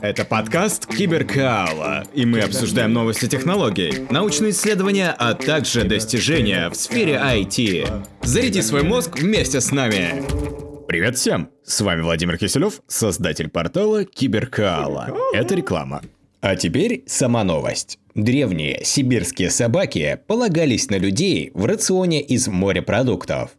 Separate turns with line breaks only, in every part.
Это подкаст Киберкаала, и мы обсуждаем новости технологий, научные исследования, а также достижения в сфере IT. Заряди свой мозг вместе с нами. Привет всем! С вами Владимир Киселев, создатель портала Киберкаала. Это реклама. А теперь сама новость. Древние сибирские собаки полагались на людей в рационе из морепродуктов.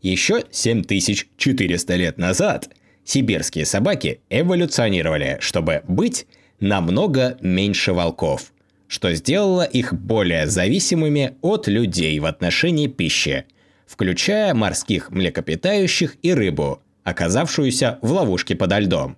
Еще 7400 лет назад – сибирские собаки эволюционировали, чтобы быть намного меньше волков, что сделало их более зависимыми от людей в отношении пищи, включая морских млекопитающих и рыбу, оказавшуюся в ловушке подо льдом.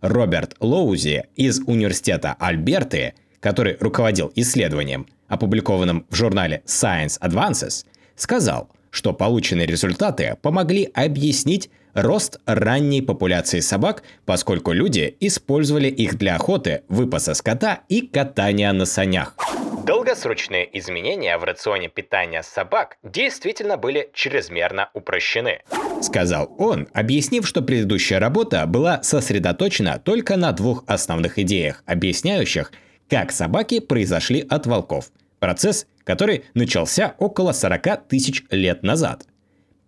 Роберт Лоузи из Университета Альберты, который руководил исследованием, опубликованным в журнале Science Advances, сказал, что полученные результаты помогли объяснить рост ранней популяции собак, поскольку люди использовали их для охоты, выпаса скота и катания на санях. Долгосрочные изменения в рационе питания собак действительно были чрезмерно упрощены. Сказал он, объяснив, что предыдущая работа была сосредоточена только на двух основных идеях, объясняющих, как собаки произошли от волков. Процесс, который начался около 40 тысяч лет назад.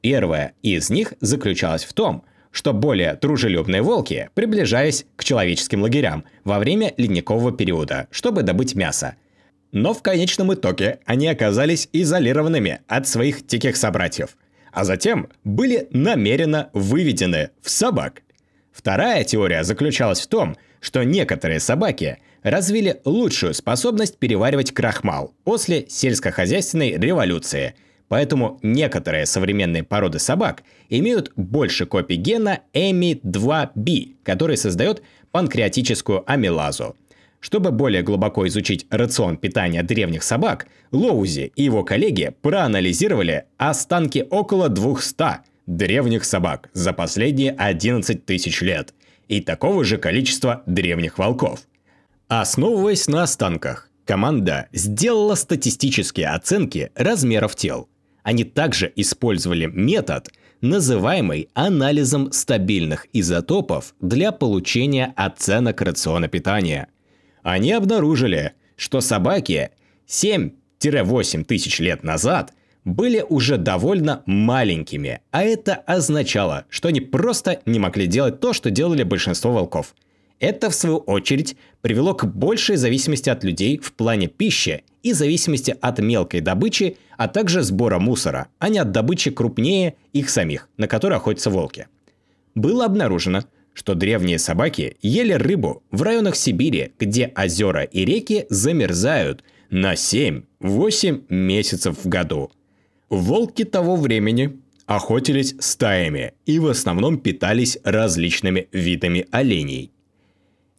Первая из них заключалась в том, что более дружелюбные волки приближались к человеческим лагерям во время ледникового периода, чтобы добыть мясо. Но в конечном итоге они оказались изолированными от своих диких собратьев, а затем были намеренно выведены в собак. Вторая теория заключалась в том, что некоторые собаки развили лучшую способность переваривать крахмал после сельскохозяйственной революции – Поэтому некоторые современные породы собак имеют больше копий гена EMI2B, который создает панкреатическую амилазу. Чтобы более глубоко изучить рацион питания древних собак, Лоузи и его коллеги проанализировали останки около 200 древних собак за последние 11 тысяч лет и такого же количества древних волков. Основываясь на останках, команда сделала статистические оценки размеров тел они также использовали метод, называемый анализом стабильных изотопов для получения оценок рациона питания. Они обнаружили, что собаки 7-8 тысяч лет назад были уже довольно маленькими, а это означало, что они просто не могли делать то, что делали большинство волков. Это, в свою очередь, привело к большей зависимости от людей в плане пищи и зависимости от мелкой добычи, а также сбора мусора, а не от добычи крупнее их самих, на которой охотятся волки. Было обнаружено, что древние собаки ели рыбу в районах Сибири, где озера и реки замерзают на 7-8 месяцев в году. Волки того времени охотились стаями и в основном питались различными видами оленей.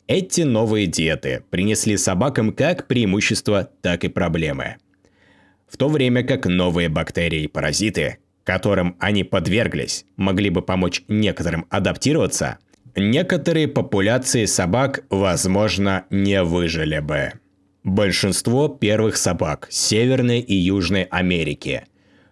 Эти новые диеты принесли собакам как преимущества, так и проблемы. В то время как новые бактерии и паразиты, которым они подверглись, могли бы помочь некоторым адаптироваться, некоторые популяции собак, возможно, не выжили бы. Большинство первых собак Северной и Южной Америки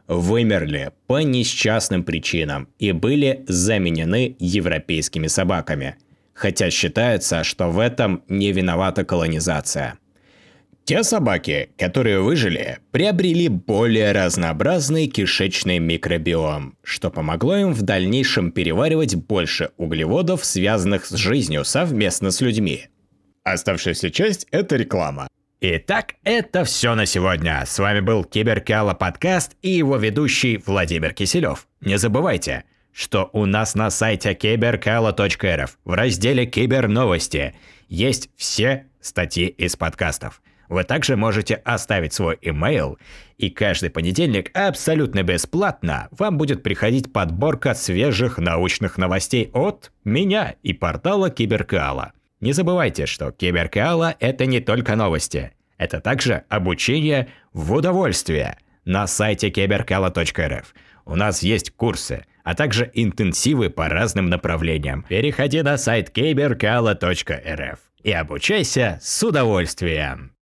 вымерли по несчастным причинам и были заменены европейскими собаками – хотя считается, что в этом не виновата колонизация. Те собаки, которые выжили, приобрели более разнообразный кишечный микробиом, что помогло им в дальнейшем переваривать больше углеводов, связанных с жизнью совместно с людьми. Оставшаяся часть – это реклама. Итак, это все на сегодня. С вами был Киберкала подкаст и его ведущий Владимир Киселев. Не забывайте – что у нас на сайте киберкала.рф в разделе «Киберновости» есть все статьи из подкастов. Вы также можете оставить свой имейл, и каждый понедельник абсолютно бесплатно вам будет приходить подборка свежих научных новостей от меня и портала Киберкала. Не забывайте, что Киберкала – это не только новости, это также обучение в удовольствие на сайте киберкала.рф. У нас есть курсы – а также интенсивы по разным направлениям. Переходи на сайт kberkala.rf и обучайся с удовольствием.